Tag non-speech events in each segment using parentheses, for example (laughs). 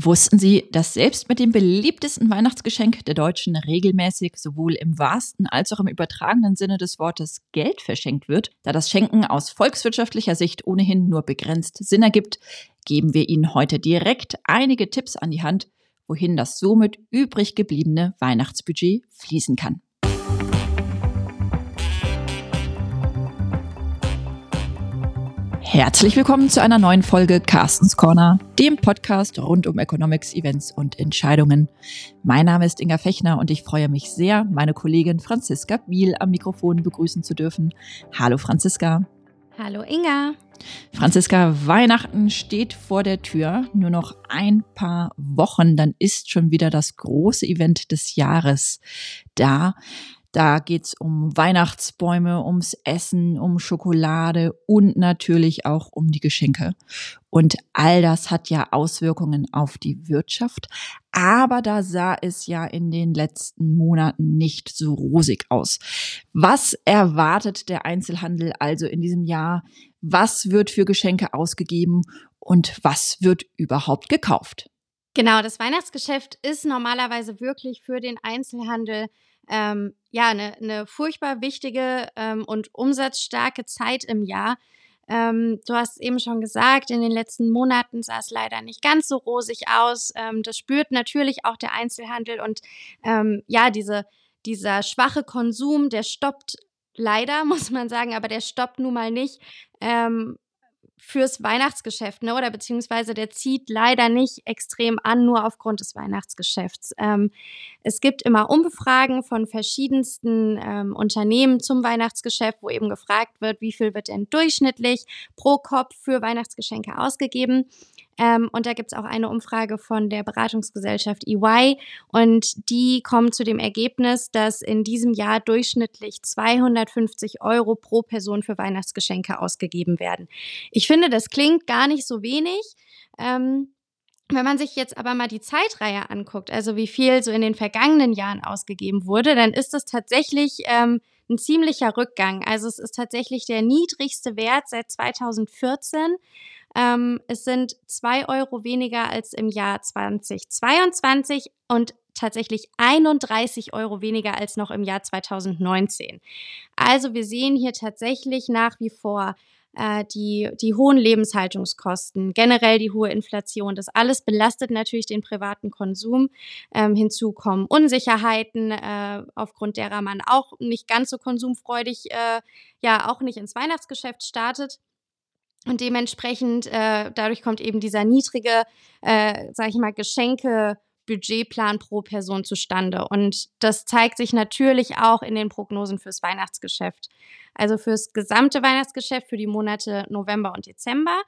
Wussten Sie, dass selbst mit dem beliebtesten Weihnachtsgeschenk der Deutschen regelmäßig sowohl im wahrsten als auch im übertragenen Sinne des Wortes Geld verschenkt wird? Da das Schenken aus volkswirtschaftlicher Sicht ohnehin nur begrenzt Sinn ergibt, geben wir Ihnen heute direkt einige Tipps an die Hand, wohin das somit übrig gebliebene Weihnachtsbudget fließen kann. Herzlich willkommen zu einer neuen Folge Carstens Corner, dem Podcast rund um Economics, Events und Entscheidungen. Mein Name ist Inga Fechner und ich freue mich sehr, meine Kollegin Franziska Biel am Mikrofon begrüßen zu dürfen. Hallo Franziska. Hallo Inga. Franziska, Weihnachten steht vor der Tür. Nur noch ein paar Wochen, dann ist schon wieder das große Event des Jahres da. Da geht's um Weihnachtsbäume, ums Essen, um Schokolade und natürlich auch um die Geschenke. Und all das hat ja Auswirkungen auf die Wirtschaft. Aber da sah es ja in den letzten Monaten nicht so rosig aus. Was erwartet der Einzelhandel also in diesem Jahr? Was wird für Geschenke ausgegeben und was wird überhaupt gekauft? Genau, das Weihnachtsgeschäft ist normalerweise wirklich für den Einzelhandel ähm, ja eine, eine furchtbar wichtige ähm, und umsatzstarke Zeit im Jahr. Ähm, du hast eben schon gesagt, in den letzten Monaten sah es leider nicht ganz so rosig aus. Ähm, das spürt natürlich auch der Einzelhandel und ähm, ja, diese, dieser schwache Konsum, der stoppt leider, (laughs) muss man sagen, aber der stoppt nun mal nicht. Ähm, fürs Weihnachtsgeschäft, ne? Oder beziehungsweise der zieht leider nicht extrem an, nur aufgrund des Weihnachtsgeschäfts. Ähm, es gibt immer Umfragen von verschiedensten ähm, Unternehmen zum Weihnachtsgeschäft, wo eben gefragt wird, wie viel wird denn durchschnittlich pro Kopf für Weihnachtsgeschenke ausgegeben. Ähm, und da gibt es auch eine Umfrage von der Beratungsgesellschaft EY und die kommen zu dem Ergebnis, dass in diesem Jahr durchschnittlich 250 Euro pro Person für Weihnachtsgeschenke ausgegeben werden. Ich finde, das klingt gar nicht so wenig. Ähm, wenn man sich jetzt aber mal die Zeitreihe anguckt, also wie viel so in den vergangenen Jahren ausgegeben wurde, dann ist das tatsächlich ähm, ein ziemlicher Rückgang. Also es ist tatsächlich der niedrigste Wert seit 2014. Ähm, es sind zwei Euro weniger als im Jahr 2022 und tatsächlich 31 Euro weniger als noch im Jahr 2019. Also wir sehen hier tatsächlich nach wie vor äh, die, die hohen Lebenshaltungskosten, generell die hohe Inflation. Das alles belastet natürlich den privaten Konsum. Ähm, hinzu kommen Unsicherheiten, äh, aufgrund derer man auch nicht ganz so konsumfreudig, äh, ja, auch nicht ins Weihnachtsgeschäft startet. Und dementsprechend, äh, dadurch kommt eben dieser niedrige, äh, sag ich mal, Geschenke. Budgetplan pro Person zustande. Und das zeigt sich natürlich auch in den Prognosen fürs Weihnachtsgeschäft. Also fürs gesamte Weihnachtsgeschäft für die Monate November und Dezember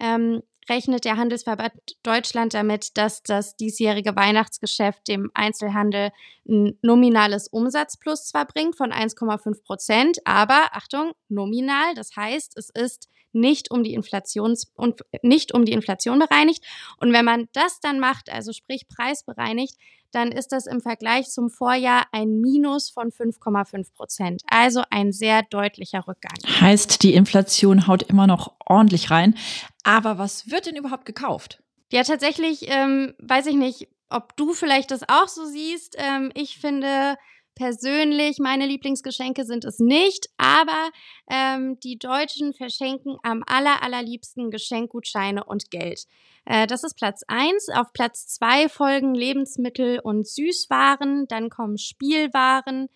ähm, rechnet der Handelsverband Deutschland damit, dass das diesjährige Weihnachtsgeschäft dem Einzelhandel ein nominales Umsatzplus zwar bringt von 1,5 Prozent, aber Achtung, nominal, das heißt, es ist nicht um die Inflations und nicht um die Inflation bereinigt. Und wenn man das dann macht, also sprich preisbereinigt, dann ist das im Vergleich zum Vorjahr ein Minus von 5,5 Prozent. Also ein sehr deutlicher Rückgang. Heißt, die Inflation haut immer noch ordentlich rein. Aber was wird denn überhaupt gekauft? Ja, tatsächlich ähm, weiß ich nicht, ob du vielleicht das auch so siehst. Ähm, ich finde, persönlich, meine Lieblingsgeschenke sind es nicht, aber ähm, die Deutschen verschenken am aller, allerliebsten Geschenkgutscheine und Geld. Äh, das ist Platz eins. Auf Platz zwei folgen Lebensmittel und Süßwaren, dann kommen Spielwaren,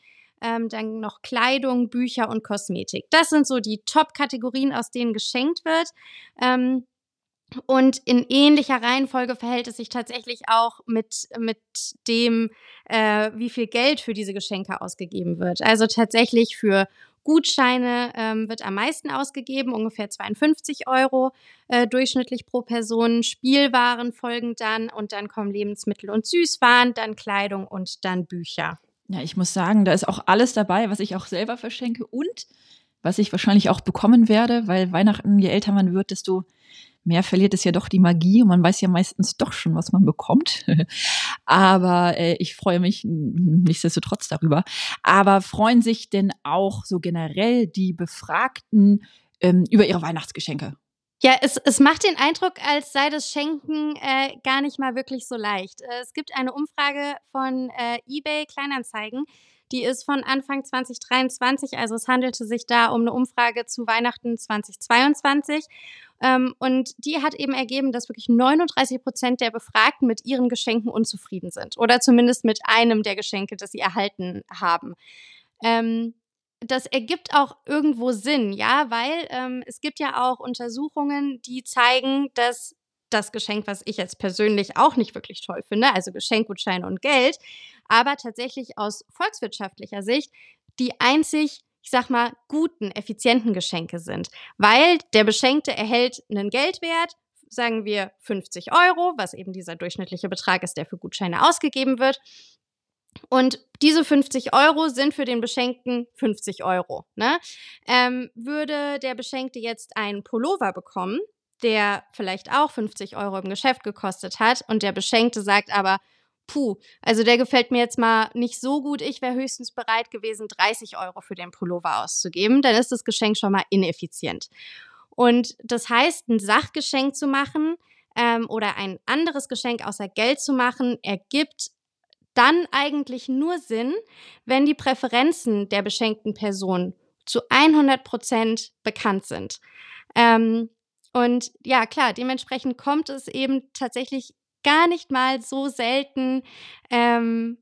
ähm, dann noch Kleidung, Bücher und Kosmetik. Das sind so die Top-Kategorien, aus denen geschenkt wird. Ähm, und in ähnlicher Reihenfolge verhält es sich tatsächlich auch mit, mit dem, äh, wie viel Geld für diese Geschenke ausgegeben wird. Also tatsächlich für Gutscheine ähm, wird am meisten ausgegeben, ungefähr 52 Euro äh, durchschnittlich pro Person. Spielwaren folgen dann und dann kommen Lebensmittel und Süßwaren, dann Kleidung und dann Bücher. Ja, ich muss sagen, da ist auch alles dabei, was ich auch selber verschenke und was ich wahrscheinlich auch bekommen werde, weil Weihnachten, je älter man wird, desto mehr verliert es ja doch die Magie und man weiß ja meistens doch schon, was man bekommt. (laughs) Aber äh, ich freue mich nichtsdestotrotz darüber. Aber freuen sich denn auch so generell die Befragten ähm, über ihre Weihnachtsgeschenke? Ja, es, es macht den Eindruck, als sei das Schenken äh, gar nicht mal wirklich so leicht. Äh, es gibt eine Umfrage von äh, eBay Kleinanzeigen, die ist von Anfang 2023, also es handelte sich da um eine Umfrage zu Weihnachten 2022. Ähm, und die hat eben ergeben, dass wirklich 39 Prozent der Befragten mit ihren Geschenken unzufrieden sind oder zumindest mit einem der Geschenke, das sie erhalten haben. Ähm, das ergibt auch irgendwo Sinn, ja, weil ähm, es gibt ja auch Untersuchungen, die zeigen, dass das Geschenk, was ich jetzt persönlich auch nicht wirklich toll finde, also Geschenkgutscheine und Geld, aber tatsächlich aus volkswirtschaftlicher Sicht die einzig ich sag mal, guten, effizienten Geschenke sind. Weil der Beschenkte erhält einen Geldwert, sagen wir 50 Euro, was eben dieser durchschnittliche Betrag ist, der für Gutscheine ausgegeben wird. Und diese 50 Euro sind für den Beschenkten 50 Euro. Ne? Ähm, würde der Beschenkte jetzt einen Pullover bekommen, der vielleicht auch 50 Euro im Geschäft gekostet hat, und der Beschenkte sagt aber, puh, also der gefällt mir jetzt mal nicht so gut, ich wäre höchstens bereit gewesen, 30 Euro für den Pullover auszugeben, dann ist das Geschenk schon mal ineffizient. Und das heißt, ein Sachgeschenk zu machen ähm, oder ein anderes Geschenk außer Geld zu machen, ergibt dann eigentlich nur Sinn, wenn die Präferenzen der beschenkten Person zu 100 Prozent bekannt sind. Ähm, und ja, klar, dementsprechend kommt es eben tatsächlich gar nicht mal so selten ähm,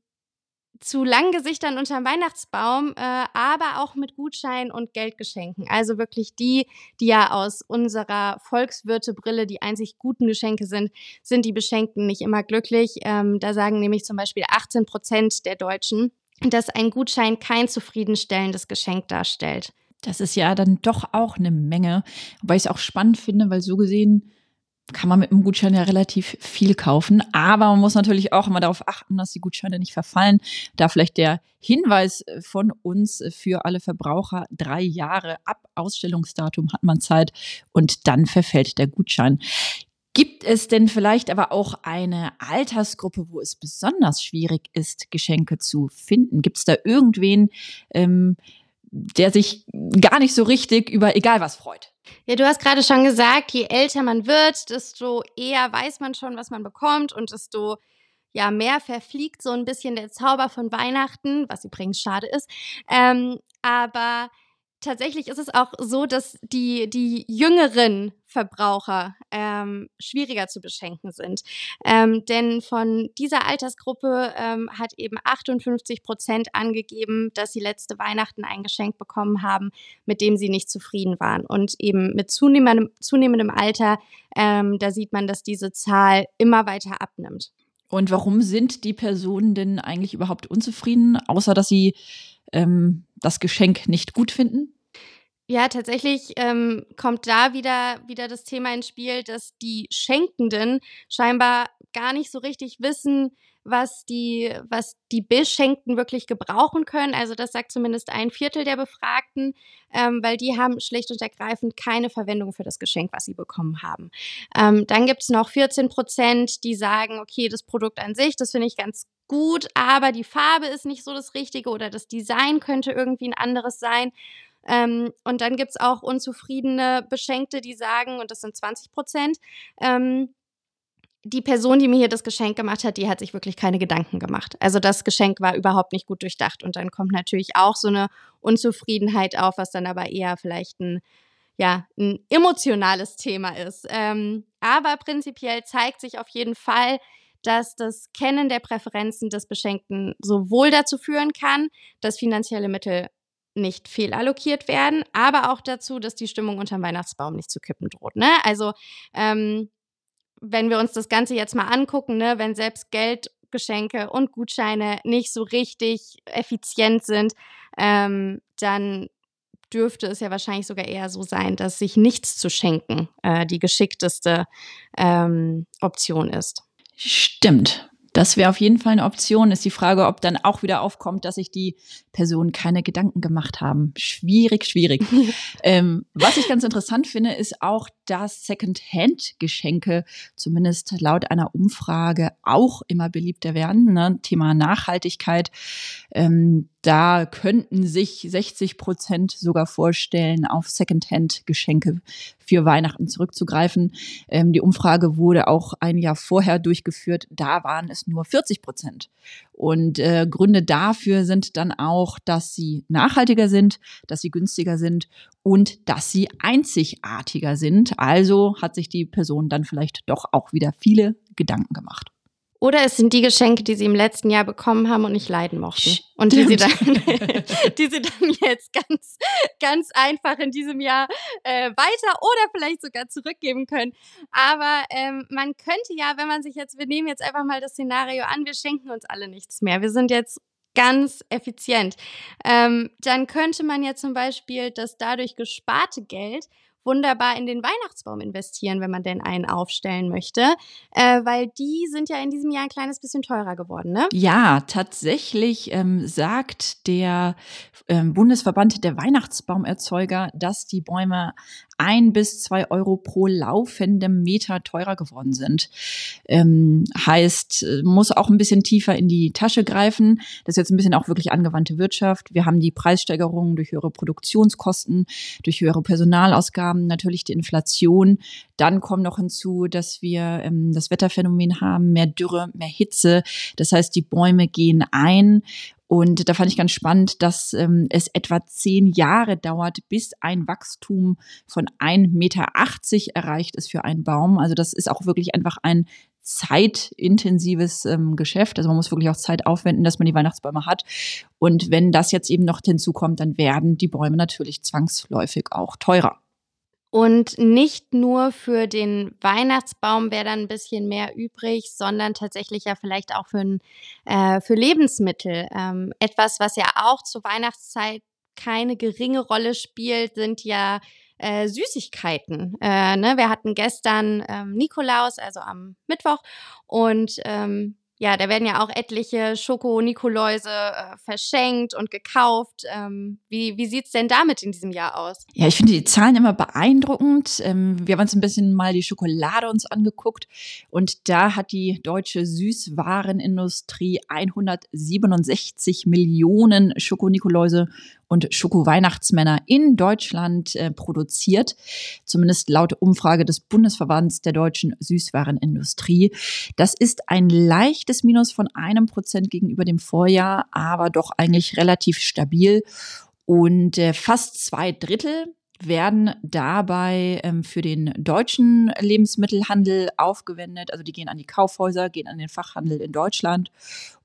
zu langen Gesichtern unterm Weihnachtsbaum, äh, aber auch mit Gutscheinen und Geldgeschenken. Also wirklich die, die ja aus unserer Volkswirtebrille die einzig guten Geschenke sind, sind die Beschenkten nicht immer glücklich. Ähm, da sagen nämlich zum Beispiel 18 Prozent der Deutschen, dass ein Gutschein kein zufriedenstellendes Geschenk darstellt. Das ist ja dann doch auch eine Menge, wobei ich es auch spannend finde, weil so gesehen kann man mit einem Gutschein ja relativ viel kaufen. Aber man muss natürlich auch immer darauf achten, dass die Gutscheine nicht verfallen. Da vielleicht der Hinweis von uns für alle Verbraucher, drei Jahre ab Ausstellungsdatum hat man Zeit und dann verfällt der Gutschein. Gibt es denn vielleicht aber auch eine Altersgruppe, wo es besonders schwierig ist, Geschenke zu finden? Gibt es da irgendwen, ähm, der sich gar nicht so richtig über egal was freut? Ja, du hast gerade schon gesagt, je älter man wird, desto eher weiß man schon, was man bekommt und desto ja mehr verfliegt so ein bisschen der Zauber von Weihnachten, was übrigens schade ist. Ähm, aber tatsächlich ist es auch so, dass die, die jüngeren Verbraucher ähm, schwieriger zu beschenken sind. Ähm, denn von dieser Altersgruppe ähm, hat eben 58 Prozent angegeben, dass sie letzte Weihnachten ein Geschenk bekommen haben, mit dem sie nicht zufrieden waren. Und eben mit zunehmendem, zunehmendem Alter, ähm, da sieht man, dass diese Zahl immer weiter abnimmt. Und warum sind die Personen denn eigentlich überhaupt unzufrieden, außer dass sie ähm, das Geschenk nicht gut finden? Ja, tatsächlich ähm, kommt da wieder, wieder das Thema ins Spiel, dass die Schenkenden scheinbar gar nicht so richtig wissen, was die, was die Beschenkten wirklich gebrauchen können. Also das sagt zumindest ein Viertel der Befragten, ähm, weil die haben schlicht und ergreifend keine Verwendung für das Geschenk, was sie bekommen haben. Ähm, dann gibt es noch 14 Prozent, die sagen, okay, das Produkt an sich, das finde ich ganz gut, aber die Farbe ist nicht so das Richtige oder das Design könnte irgendwie ein anderes sein. Ähm, und dann gibt es auch unzufriedene Beschenkte, die sagen, und das sind 20 Prozent, ähm, die Person, die mir hier das Geschenk gemacht hat, die hat sich wirklich keine Gedanken gemacht. Also das Geschenk war überhaupt nicht gut durchdacht. Und dann kommt natürlich auch so eine Unzufriedenheit auf, was dann aber eher vielleicht ein, ja, ein emotionales Thema ist. Ähm, aber prinzipiell zeigt sich auf jeden Fall, dass das Kennen der Präferenzen des Beschenkten sowohl dazu führen kann, dass finanzielle Mittel nicht fehlallokiert werden, aber auch dazu, dass die Stimmung unterm Weihnachtsbaum nicht zu kippen droht. Ne? Also ähm, wenn wir uns das Ganze jetzt mal angucken, ne, wenn selbst Geldgeschenke und Gutscheine nicht so richtig effizient sind, ähm, dann dürfte es ja wahrscheinlich sogar eher so sein, dass sich nichts zu schenken äh, die geschickteste ähm, Option ist. Stimmt. Das wäre auf jeden Fall eine Option. Ist die Frage, ob dann auch wieder aufkommt, dass sich die Personen keine Gedanken gemacht haben. Schwierig, schwierig. (laughs) ähm, was ich ganz interessant finde, ist auch, dass Second-Hand-Geschenke zumindest laut einer Umfrage auch immer beliebter werden. Ne? Thema Nachhaltigkeit. Ähm, da könnten sich 60 Prozent sogar vorstellen, auf Secondhand-Geschenke für Weihnachten zurückzugreifen. Ähm, die Umfrage wurde auch ein Jahr vorher durchgeführt. Da waren es nur 40 Prozent. Und äh, Gründe dafür sind dann auch, dass sie nachhaltiger sind, dass sie günstiger sind und dass sie einzigartiger sind. Also hat sich die Person dann vielleicht doch auch wieder viele Gedanken gemacht. Oder es sind die Geschenke, die sie im letzten Jahr bekommen haben und nicht leiden mochten. Und die sie, dann, (laughs) die sie dann jetzt ganz, ganz einfach in diesem Jahr äh, weiter oder vielleicht sogar zurückgeben können. Aber ähm, man könnte ja, wenn man sich jetzt, wir nehmen jetzt einfach mal das Szenario an, wir schenken uns alle nichts mehr. Wir sind jetzt ganz effizient. Ähm, dann könnte man ja zum Beispiel das dadurch gesparte Geld wunderbar in den Weihnachtsbaum investieren, wenn man denn einen aufstellen möchte, äh, weil die sind ja in diesem Jahr ein kleines bisschen teurer geworden, ne? Ja, tatsächlich ähm, sagt der ähm, Bundesverband der Weihnachtsbaumerzeuger, dass die Bäume ein bis zwei Euro pro laufendem Meter teurer geworden sind. Ähm, heißt, äh, muss auch ein bisschen tiefer in die Tasche greifen. Das ist jetzt ein bisschen auch wirklich angewandte Wirtschaft. Wir haben die Preissteigerungen durch höhere Produktionskosten, durch höhere Personalausgaben, natürlich die Inflation. Dann kommt noch hinzu, dass wir ähm, das Wetterphänomen haben, mehr Dürre, mehr Hitze. Das heißt, die Bäume gehen ein und da fand ich ganz spannend, dass ähm, es etwa zehn Jahre dauert, bis ein Wachstum von 1,80 Meter erreicht ist für einen Baum. Also das ist auch wirklich einfach ein zeitintensives ähm, Geschäft. Also man muss wirklich auch Zeit aufwenden, dass man die Weihnachtsbäume hat. Und wenn das jetzt eben noch hinzukommt, dann werden die Bäume natürlich zwangsläufig auch teurer. Und nicht nur für den Weihnachtsbaum wäre dann ein bisschen mehr übrig, sondern tatsächlich ja vielleicht auch für, äh, für Lebensmittel. Ähm, etwas, was ja auch zur Weihnachtszeit keine geringe Rolle spielt, sind ja äh, Süßigkeiten. Äh, ne? Wir hatten gestern ähm, Nikolaus, also am Mittwoch, und ähm, ja, da werden ja auch etliche Schoko-Nikoläuse äh, verschenkt und gekauft. Ähm, wie wie sieht's denn damit in diesem Jahr aus? Ja, ich finde die Zahlen immer beeindruckend. Ähm, wir haben uns ein bisschen mal die Schokolade uns angeguckt und da hat die deutsche Süßwarenindustrie 167 Millionen Schoko-Nikoläuse und Schoko-Weihnachtsmänner in Deutschland äh, produziert, zumindest laut Umfrage des Bundesverbands der deutschen Süßwarenindustrie. Das ist ein leichtes Minus von einem Prozent gegenüber dem Vorjahr, aber doch eigentlich relativ stabil. Und äh, fast zwei Drittel werden dabei ähm, für den deutschen Lebensmittelhandel aufgewendet. Also die gehen an die Kaufhäuser, gehen an den Fachhandel in Deutschland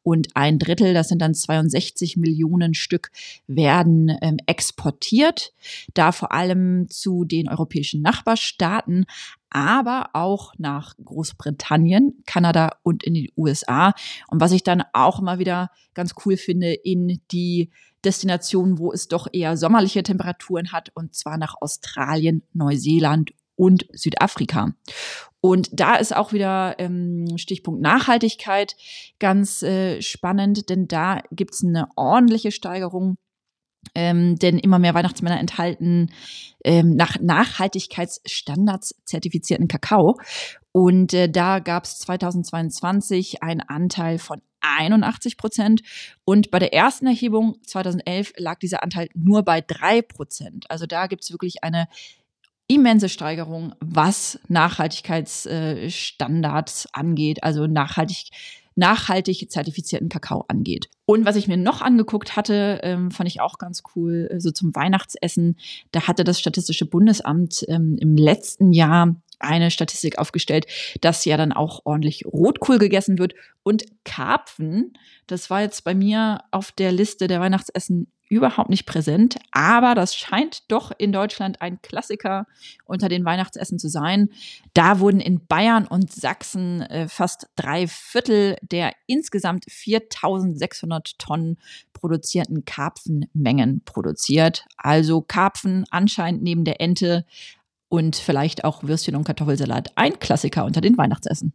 und ein Drittel, das sind dann 62 Millionen Stück, werden ähm, exportiert, da vor allem zu den europäischen Nachbarstaaten, aber auch nach Großbritannien, Kanada und in die USA. Und was ich dann auch immer wieder ganz cool finde, in die Destinationen, wo es doch eher sommerliche Temperaturen hat, und zwar nach Australien, Neuseeland und Südafrika. Und da ist auch wieder ähm, Stichpunkt Nachhaltigkeit ganz äh, spannend, denn da gibt's eine ordentliche Steigerung. Ähm, denn immer mehr Weihnachtsmänner enthalten ähm, nach Nachhaltigkeitsstandards zertifizierten Kakao. Und äh, da gab es 2022 einen Anteil von 81 Prozent. Und bei der ersten Erhebung 2011 lag dieser Anteil nur bei drei Prozent. Also da gibt es wirklich eine immense Steigerung, was Nachhaltigkeitsstandards angeht, also nachhaltig nachhaltig zertifizierten Kakao angeht. Und was ich mir noch angeguckt hatte, ähm, fand ich auch ganz cool, so zum Weihnachtsessen. Da hatte das Statistische Bundesamt ähm, im letzten Jahr eine Statistik aufgestellt, dass ja dann auch ordentlich Rotkohl gegessen wird und Karpfen. Das war jetzt bei mir auf der Liste der Weihnachtsessen überhaupt nicht präsent, aber das scheint doch in Deutschland ein Klassiker unter den Weihnachtsessen zu sein. Da wurden in Bayern und Sachsen äh, fast drei Viertel der insgesamt 4600 Tonnen produzierten Karpfenmengen produziert. Also Karpfen anscheinend neben der Ente und vielleicht auch Würstchen und Kartoffelsalat ein Klassiker unter den Weihnachtsessen.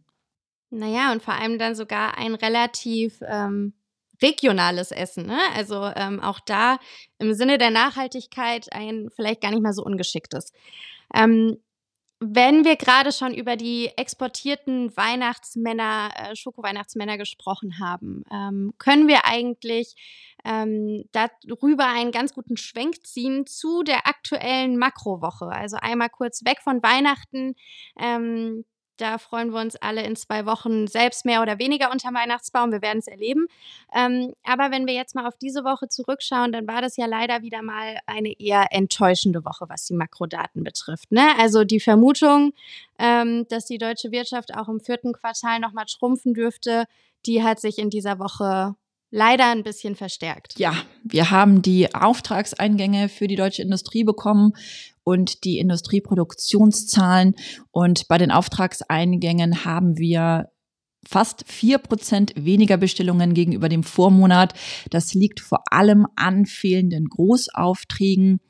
Naja, und vor allem dann sogar ein relativ ähm, regionales Essen. Ne? Also ähm, auch da im Sinne der Nachhaltigkeit ein vielleicht gar nicht mal so ungeschicktes. Ähm, wenn wir gerade schon über die exportierten Weihnachtsmänner, äh, Schoko-Weihnachtsmänner gesprochen haben, ähm, können wir eigentlich ähm, darüber einen ganz guten Schwenk ziehen zu der aktuellen Makrowoche. Also einmal kurz weg von Weihnachten. Ähm, da freuen wir uns alle in zwei Wochen selbst mehr oder weniger unter Weihnachtsbaum. Wir werden es erleben. Ähm, aber wenn wir jetzt mal auf diese Woche zurückschauen, dann war das ja leider wieder mal eine eher enttäuschende Woche, was die Makrodaten betrifft. Ne? Also die Vermutung, ähm, dass die deutsche Wirtschaft auch im vierten Quartal nochmal schrumpfen dürfte, die hat sich in dieser Woche leider ein bisschen verstärkt. Ja, wir haben die Auftragseingänge für die deutsche Industrie bekommen und die Industrieproduktionszahlen. Und bei den Auftragseingängen haben wir fast vier Prozent weniger Bestellungen gegenüber dem Vormonat. Das liegt vor allem an fehlenden Großaufträgen.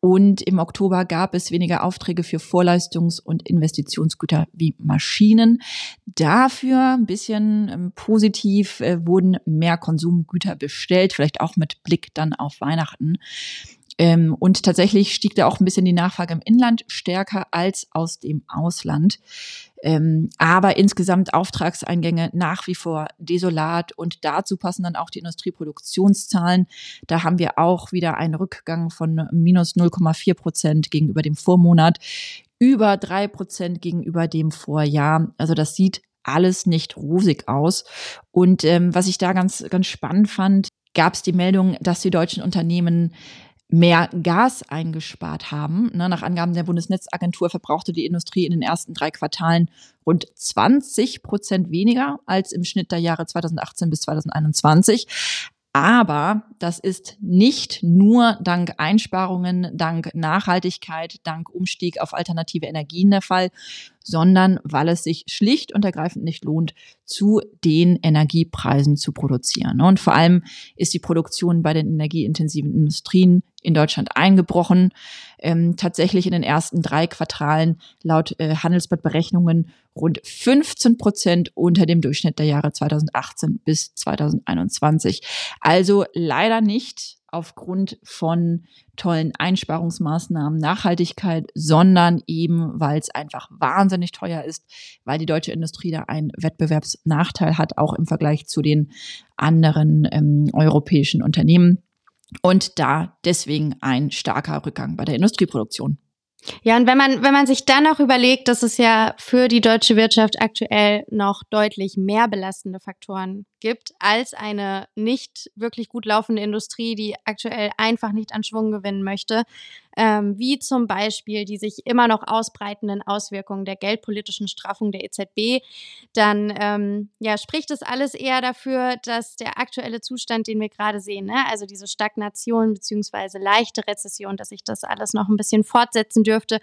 Und im Oktober gab es weniger Aufträge für Vorleistungs- und Investitionsgüter wie Maschinen. Dafür ein bisschen ähm, positiv äh, wurden mehr Konsumgüter bestellt, vielleicht auch mit Blick dann auf Weihnachten. Ähm, und tatsächlich stieg da auch ein bisschen die Nachfrage im Inland stärker als aus dem Ausland. Ähm, aber insgesamt Auftragseingänge nach wie vor desolat und dazu passen dann auch die Industrieproduktionszahlen. Da haben wir auch wieder einen Rückgang von minus 0,4 Prozent gegenüber dem Vormonat, über drei Prozent gegenüber dem Vorjahr. Also das sieht alles nicht rosig aus. Und ähm, was ich da ganz, ganz spannend fand, gab es die Meldung, dass die deutschen Unternehmen mehr Gas eingespart haben. Ne, nach Angaben der Bundesnetzagentur verbrauchte die Industrie in den ersten drei Quartalen rund 20 Prozent weniger als im Schnitt der Jahre 2018 bis 2021. Aber das ist nicht nur dank Einsparungen, dank Nachhaltigkeit, dank Umstieg auf alternative Energien der Fall, sondern weil es sich schlicht und ergreifend nicht lohnt, zu den Energiepreisen zu produzieren. Und vor allem ist die Produktion bei den energieintensiven Industrien in Deutschland eingebrochen. Ähm, tatsächlich in den ersten drei Quartalen laut äh, Handelsblattberechnungen rund 15 Prozent unter dem Durchschnitt der Jahre 2018 bis 2021. Also leider nicht aufgrund von tollen Einsparungsmaßnahmen, Nachhaltigkeit, sondern eben, weil es einfach wahnsinnig teuer ist, weil die deutsche Industrie da einen Wettbewerbsnachteil hat, auch im Vergleich zu den anderen ähm, europäischen Unternehmen. Und da deswegen ein starker Rückgang bei der Industrieproduktion. Ja, und wenn man, wenn man sich dann auch überlegt, dass es ja für die deutsche Wirtschaft aktuell noch deutlich mehr belastende Faktoren gibt als eine nicht wirklich gut laufende Industrie, die aktuell einfach nicht an Schwung gewinnen möchte, ähm, wie zum Beispiel die sich immer noch ausbreitenden Auswirkungen der geldpolitischen Straffung der EZB, dann ähm, ja, spricht es alles eher dafür, dass der aktuelle Zustand, den wir gerade sehen, ne, also diese Stagnation beziehungsweise leichte Rezession, dass sich das alles noch ein bisschen fortsetzen dürfte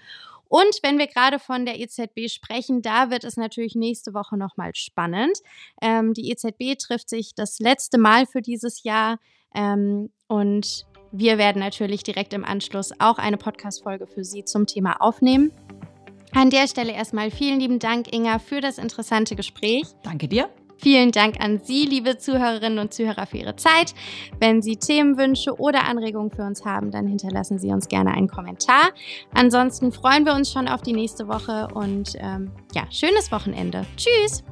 und wenn wir gerade von der EZB sprechen, da wird es natürlich nächste Woche nochmal spannend. Ähm, die EZB trifft sich das letzte Mal für dieses Jahr ähm, und wir werden natürlich direkt im Anschluss auch eine Podcast-Folge für Sie zum Thema aufnehmen. An der Stelle erstmal vielen lieben Dank, Inga, für das interessante Gespräch. Danke dir. Vielen Dank an Sie, liebe Zuhörerinnen und Zuhörer, für Ihre Zeit. Wenn Sie Themenwünsche oder Anregungen für uns haben, dann hinterlassen Sie uns gerne einen Kommentar. Ansonsten freuen wir uns schon auf die nächste Woche und ähm, ja, schönes Wochenende. Tschüss!